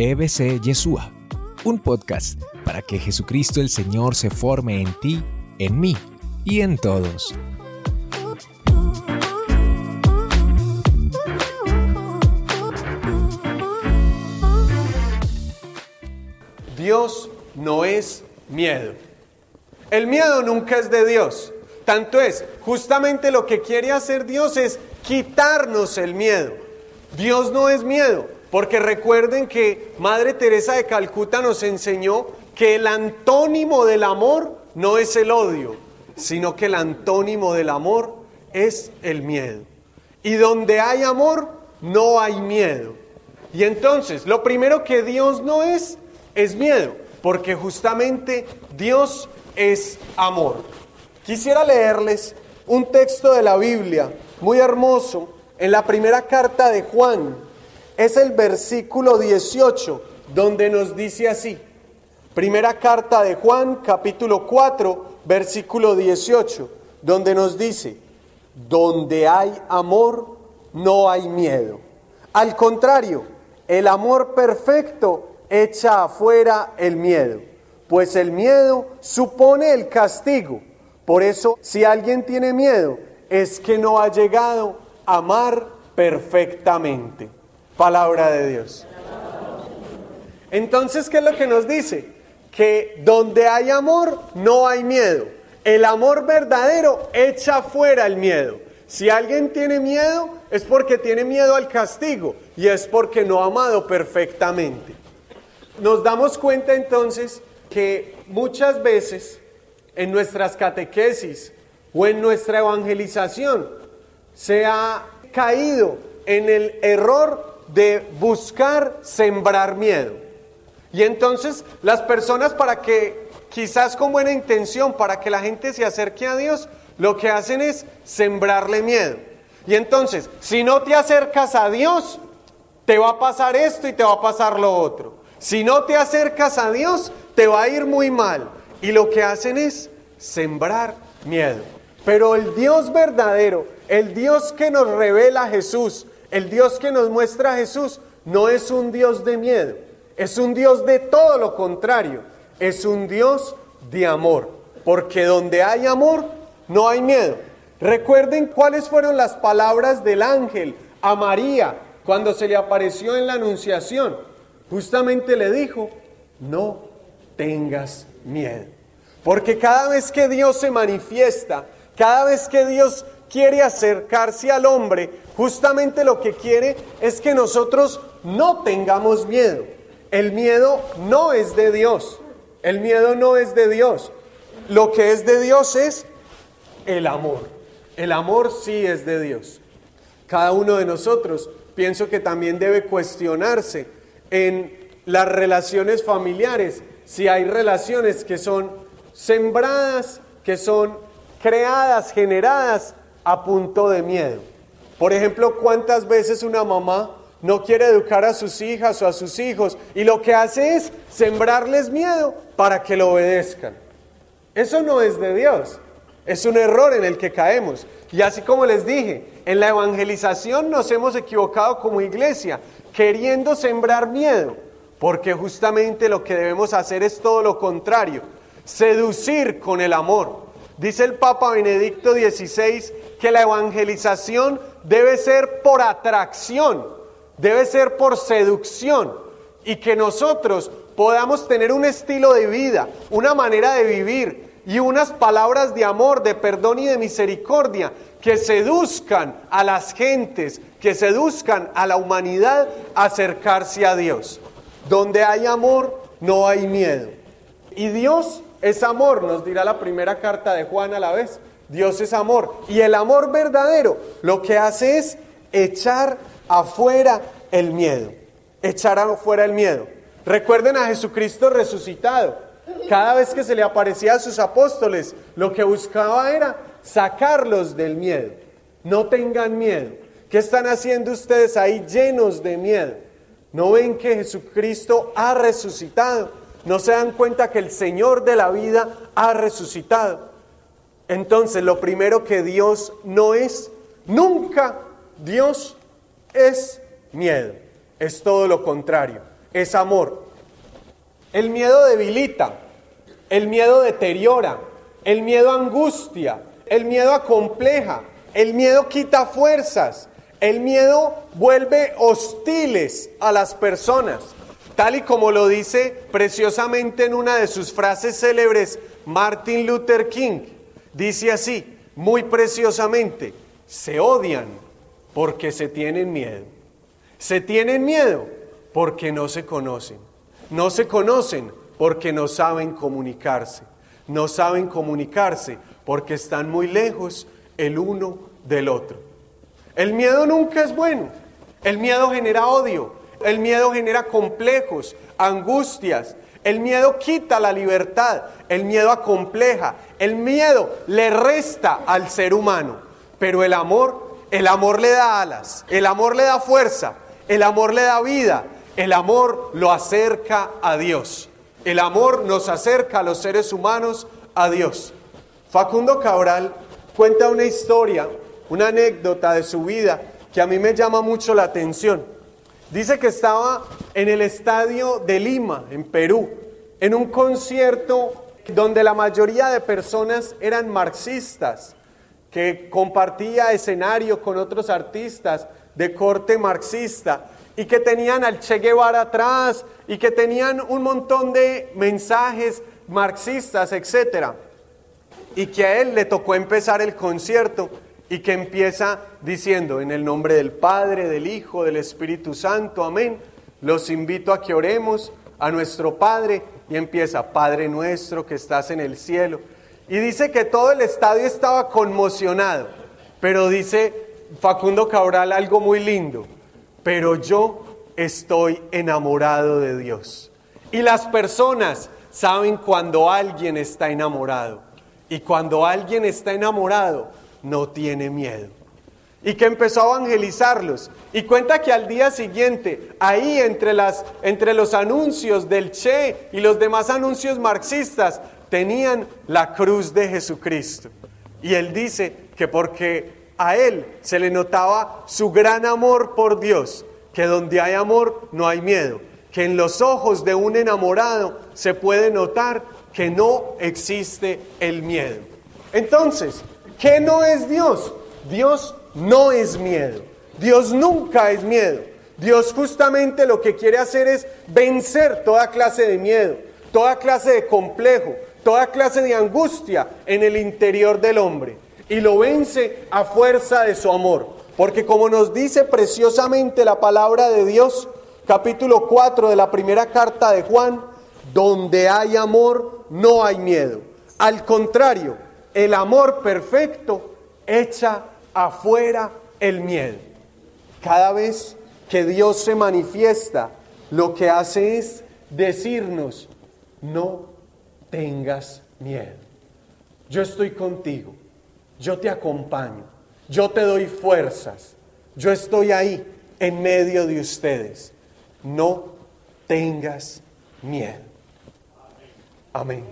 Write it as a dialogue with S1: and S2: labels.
S1: EBC Yeshua, un podcast para que Jesucristo el Señor se forme en ti, en mí y en todos.
S2: Dios no es miedo. El miedo nunca es de Dios. Tanto es, justamente lo que quiere hacer Dios es quitarnos el miedo. Dios no es miedo. Porque recuerden que Madre Teresa de Calcuta nos enseñó que el antónimo del amor no es el odio, sino que el antónimo del amor es el miedo. Y donde hay amor, no hay miedo. Y entonces, lo primero que Dios no es, es miedo, porque justamente Dios es amor. Quisiera leerles un texto de la Biblia muy hermoso en la primera carta de Juan, es el versículo 18, donde nos dice así. Primera carta de Juan, capítulo 4, versículo 18, donde nos dice, donde hay amor, no hay miedo. Al contrario, el amor perfecto echa afuera el miedo, pues el miedo supone el castigo. Por eso, si alguien tiene miedo, es que no ha llegado a amar perfectamente. Palabra de Dios. Entonces, ¿qué es lo que nos dice? Que donde hay amor, no hay miedo. El amor verdadero echa fuera el miedo. Si alguien tiene miedo, es porque tiene miedo al castigo y es porque no ha amado perfectamente. Nos damos cuenta entonces que muchas veces en nuestras catequesis o en nuestra evangelización se ha caído en el error de buscar sembrar miedo. Y entonces las personas para que, quizás con buena intención, para que la gente se acerque a Dios, lo que hacen es sembrarle miedo. Y entonces, si no te acercas a Dios, te va a pasar esto y te va a pasar lo otro. Si no te acercas a Dios, te va a ir muy mal. Y lo que hacen es sembrar miedo. Pero el Dios verdadero, el Dios que nos revela Jesús, el Dios que nos muestra Jesús no es un Dios de miedo, es un Dios de todo lo contrario, es un Dios de amor, porque donde hay amor no hay miedo. Recuerden cuáles fueron las palabras del ángel a María cuando se le apareció en la anunciación. Justamente le dijo, no tengas miedo. Porque cada vez que Dios se manifiesta, cada vez que Dios quiere acercarse al hombre, justamente lo que quiere es que nosotros no tengamos miedo. El miedo no es de Dios. El miedo no es de Dios. Lo que es de Dios es el amor. El amor sí es de Dios. Cada uno de nosotros pienso que también debe cuestionarse en las relaciones familiares, si hay relaciones que son sembradas, que son creadas, generadas a punto de miedo. Por ejemplo, ¿cuántas veces una mamá no quiere educar a sus hijas o a sus hijos y lo que hace es sembrarles miedo para que lo obedezcan? Eso no es de Dios. Es un error en el que caemos. Y así como les dije, en la evangelización nos hemos equivocado como iglesia, queriendo sembrar miedo, porque justamente lo que debemos hacer es todo lo contrario, seducir con el amor. Dice el Papa Benedicto XVI que la evangelización debe ser por atracción, debe ser por seducción y que nosotros podamos tener un estilo de vida, una manera de vivir y unas palabras de amor, de perdón y de misericordia que seduzcan a las gentes, que seduzcan a la humanidad a acercarse a Dios. Donde hay amor, no hay miedo. Y Dios es amor, nos dirá la primera carta de Juan a la vez. Dios es amor. Y el amor verdadero lo que hace es echar afuera el miedo. Echar afuera el miedo. Recuerden a Jesucristo resucitado. Cada vez que se le aparecía a sus apóstoles, lo que buscaba era sacarlos del miedo. No tengan miedo. ¿Qué están haciendo ustedes ahí llenos de miedo? ¿No ven que Jesucristo ha resucitado? ¿No se dan cuenta que el Señor de la vida ha resucitado? Entonces, lo primero que Dios no es, nunca Dios es miedo. Es todo lo contrario. es amor. El miedo debilita, el miedo deteriora, el miedo angustia, el miedo acompleja, el miedo quita fuerzas, el miedo vuelve hostiles a las personas, tal y como lo dice preciosamente en una de sus frases célebres Martin Luther King. Dice así, muy preciosamente, se odian porque se tienen miedo. Se tienen miedo porque no se conocen. No se conocen porque no saben comunicarse. No saben comunicarse porque están muy lejos el uno del otro. El miedo nunca es bueno. El miedo genera odio. El miedo genera complejos, angustias. El miedo quita la libertad. El miedo acompleja. El miedo le resta al ser humano. Pero el amor, el amor le da alas. El amor le da fuerza. El amor le da vida. El amor lo acerca a Dios. El amor nos acerca a los seres humanos a Dios. Facundo Cabral cuenta una historia, una anécdota de su vida que a mí me llama mucho la atención. Dice que estaba en el estadio de Lima, en Perú, en un concierto donde la mayoría de personas eran marxistas, que compartía escenario con otros artistas de corte marxista y que tenían al Che Guevara atrás y que tenían un montón de mensajes marxistas, etc. Y que a él le tocó empezar el concierto y que empieza diciendo, en el nombre del Padre, del Hijo, del Espíritu Santo, amén. Los invito a que oremos a nuestro Padre y empieza, Padre nuestro que estás en el cielo. Y dice que todo el estadio estaba conmocionado, pero dice Facundo Cabral algo muy lindo pero yo estoy enamorado de Dios. Y las personas saben cuando alguien está enamorado. Y cuando alguien está enamorado, no tiene miedo. Y que empezó a evangelizarlos. Y cuenta que al día siguiente, ahí entre, las, entre los anuncios del Che y los demás anuncios marxistas, tenían la cruz de Jesucristo. Y él dice que porque a él se le notaba su gran amor por Dios, que donde hay amor no hay miedo, que en los ojos de un enamorado se puede notar que no existe el miedo. Entonces, ¿qué no es Dios? Dios no es miedo. Dios nunca es miedo. Dios justamente lo que quiere hacer es vencer toda clase de miedo, toda clase de complejo, toda clase de angustia en el interior del hombre y lo vence a fuerza de su amor. Porque como nos dice preciosamente la palabra de Dios, capítulo 4 de la primera carta de Juan, donde hay amor no hay miedo. Al contrario, el amor perfecto echa afuera el miedo. Cada vez que Dios se manifiesta, lo que hace es decirnos, no tengas miedo. Yo estoy contigo yo te acompaño, yo te doy fuerzas, yo estoy ahí en medio de ustedes. No tengas miedo. Amén.